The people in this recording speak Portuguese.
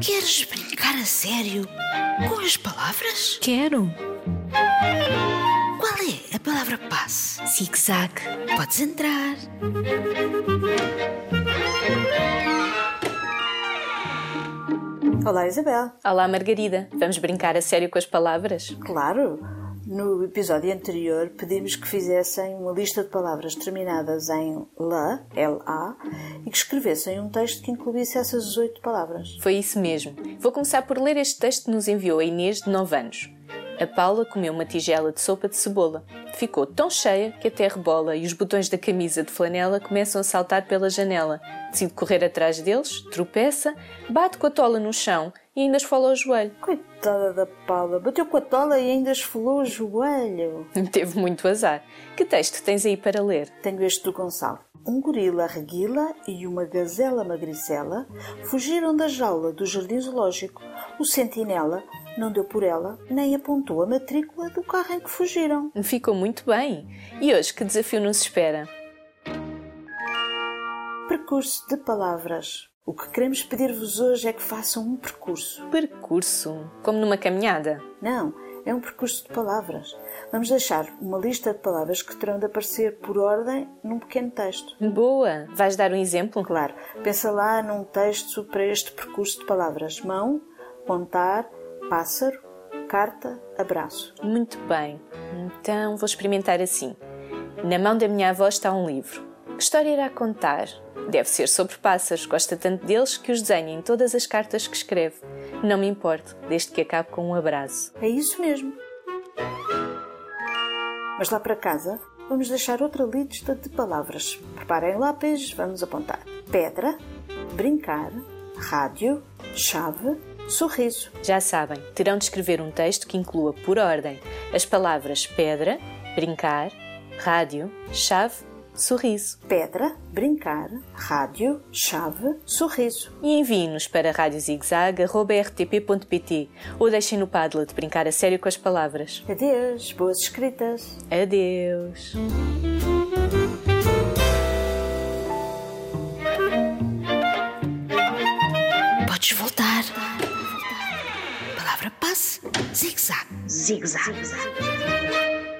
Queres brincar a sério com as palavras? Quero. Qual é a palavra passe? Zig-zag. Podes entrar. Olá, Isabel. Olá, Margarida. Vamos brincar a sério com as palavras? Claro. No episódio anterior pedimos que fizessem uma lista de palavras terminadas em LA, L-A, e que escrevessem um texto que incluísse essas oito palavras. Foi isso mesmo. Vou começar por ler este texto que nos enviou a Inês, de 9 anos. A Paula comeu uma tigela de sopa de cebola. Ficou tão cheia que até rebola e os botões da camisa de flanela começam a saltar pela janela. Decide correr atrás deles, tropeça, bate com a tola no chão e ainda esfola o joelho. Coitada da Paula, bateu com a tola e ainda esfolou o joelho. Teve muito azar. Que texto tens aí para ler? Tenho este do Gonçalo. Um gorila reguila e uma gazela magricela fugiram da jaula do jardim zoológico. O sentinela não deu por ela, nem apontou a matrícula do carro em que fugiram. Ficou muito bem. E hoje que desafio nos espera? Percurso de palavras. O que queremos pedir-vos hoje é que façam um percurso. Percurso? Como numa caminhada? Não, é um percurso de palavras. Vamos deixar uma lista de palavras que terão de aparecer por ordem num pequeno texto. Boa! Vais dar um exemplo? Claro. Pensa lá num texto para este percurso de palavras. Mão, contar, pássaro, carta, abraço. Muito bem. Então vou experimentar assim. Na mão da minha avó está um livro. Que história irá contar? Deve ser sobre pássaros. Gosta tanto deles que os desenha em todas as cartas que escreve. Não me importo, desde que acabe com um abraço. É isso mesmo. Mas lá para casa, vamos deixar outra lista de palavras. Preparem lápis, vamos apontar: pedra, brincar, rádio, chave, sorriso. Já sabem, terão de escrever um texto que inclua por ordem as palavras pedra, brincar, rádio, chave, sorriso. Pedra, brincar, rádio, chave, sorriso. E enviem-nos para radiozigzag.rtp.pt ou deixem no Padlet brincar a sério com as palavras. Adeus, boas escritas. Adeus. Palavra passe. Zig-zag. Zig-zag.